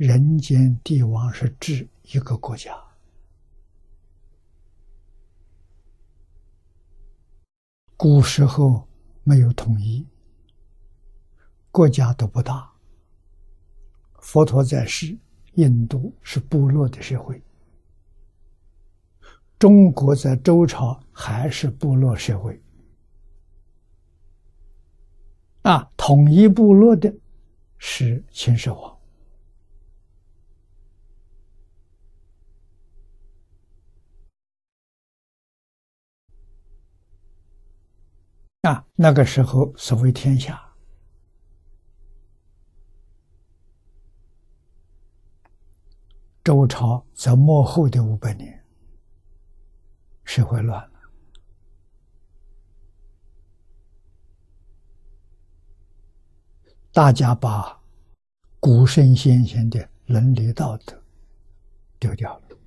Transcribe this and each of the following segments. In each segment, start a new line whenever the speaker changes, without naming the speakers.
人间帝王是治一个国家，古时候没有统一，国家都不大。佛陀在世，印度是部落的社会，中国在周朝还是部落社会。啊，统一部落的是秦始皇。啊，那个时候所谓天下，周朝在末后的五百年，社会乱了，大家把古圣先贤的伦理道德丢掉了，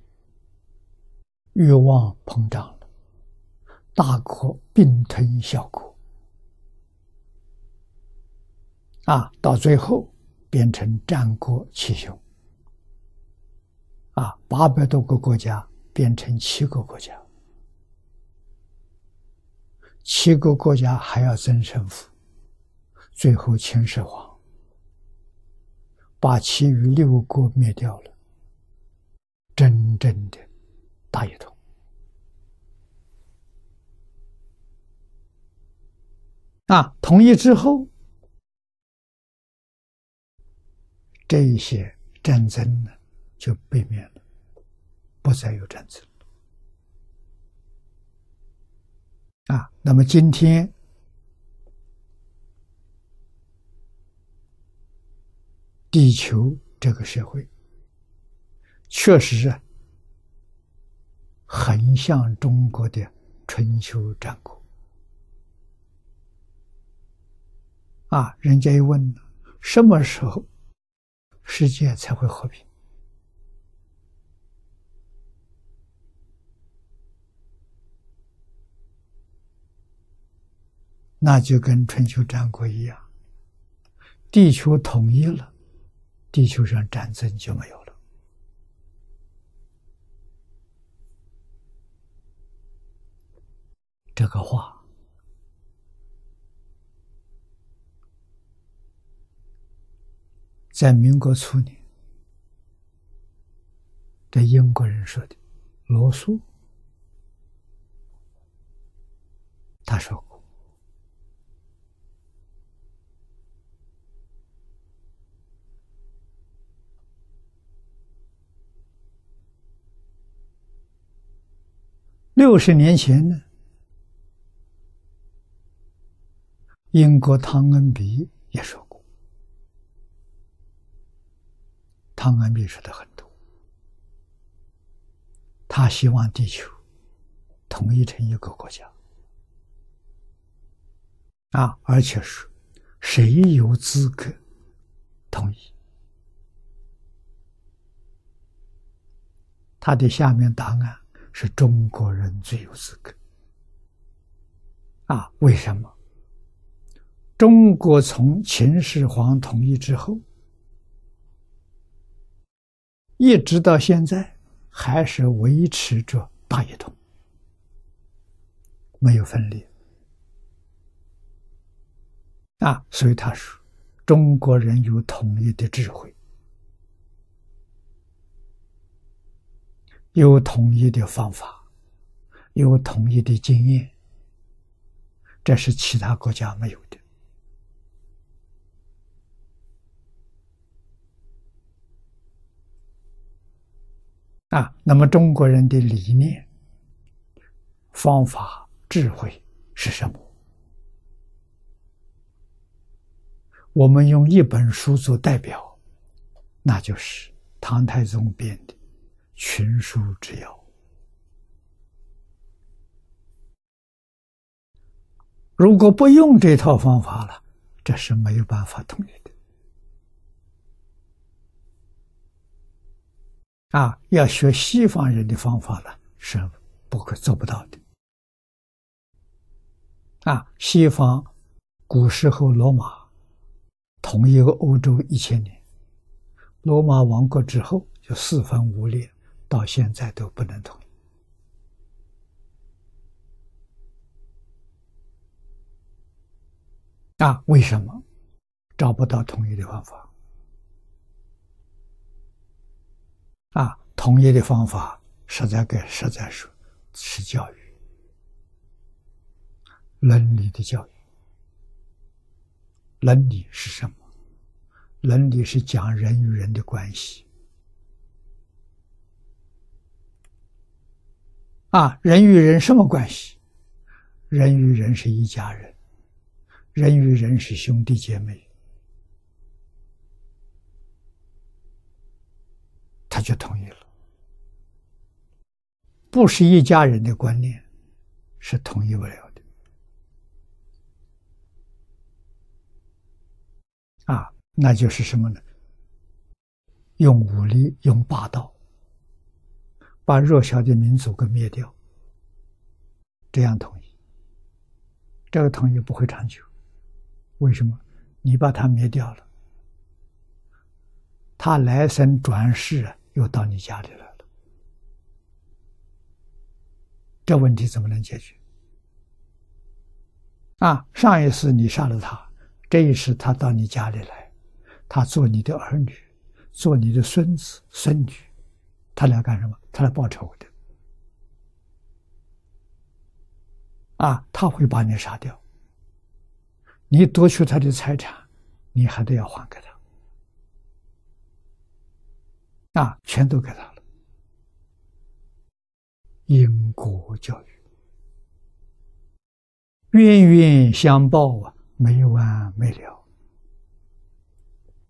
欲望膨胀了。大国并吞小国，啊，到最后变成战国七雄，啊，八百多个国家变成七个国家，七个国家还要争胜负，最后秦始皇把其余六国灭掉了，真正的大一统。啊，统一之后，这一些战争呢就被灭了，不再有战争。啊，那么今天地球这个社会，确实啊，很像中国的春秋战国。啊！人家一问什么时候世界才会和平？那就跟春秋战国一样，地球统一了，地球上战争就没有了。这个话。在民国初年，对英国人说的，罗素，他说过，六十年前呢，英国汤恩比也说。汤恩比说的很多，他希望地球统一成一个国家啊，而且是谁有资格统一？他的下面答案是中国人最有资格啊？为什么？中国从秦始皇统一之后。一直到现在，还是维持着大一统，没有分裂啊。所以他说，中国人有统一的智慧，有统一的方法，有统一的经验，这是其他国家没有的。啊，那么中国人的理念、方法、智慧是什么？我们用一本书做代表，那就是唐太宗编的《群书之要》。如果不用这套方法了，这是没有办法统一的。啊，要学西方人的方法了，是不可做不到的。啊，西方古时候罗马统一个欧洲一千年，罗马亡国之后就四分五裂，到现在都不能统一。啊，为什么找不到统一的方法？啊，统一的方法实在跟实在说，是教育。伦理的教育，伦理是什么？伦理是讲人与人的关系。啊，人与人什么关系？人与人是一家人，人与人是兄弟姐妹，不是一家人的观念，是同意不了的。啊，那就是什么呢？用武力，用霸道，把弱小的民族给灭掉，这样统一。这个统一不会长久，为什么？你把他灭掉了，他来生转世啊，又到你家里了，这问题怎么能解决？啊，上一世你杀了他。这一世，他到你家里来，他做你的儿女，做你的孙子孙女，他来干什么？他来报仇的。啊，他会把你杀掉。你夺取他的财产，你还得要还给他。啊，全都给他。因果教育，冤冤相报啊。没完没了。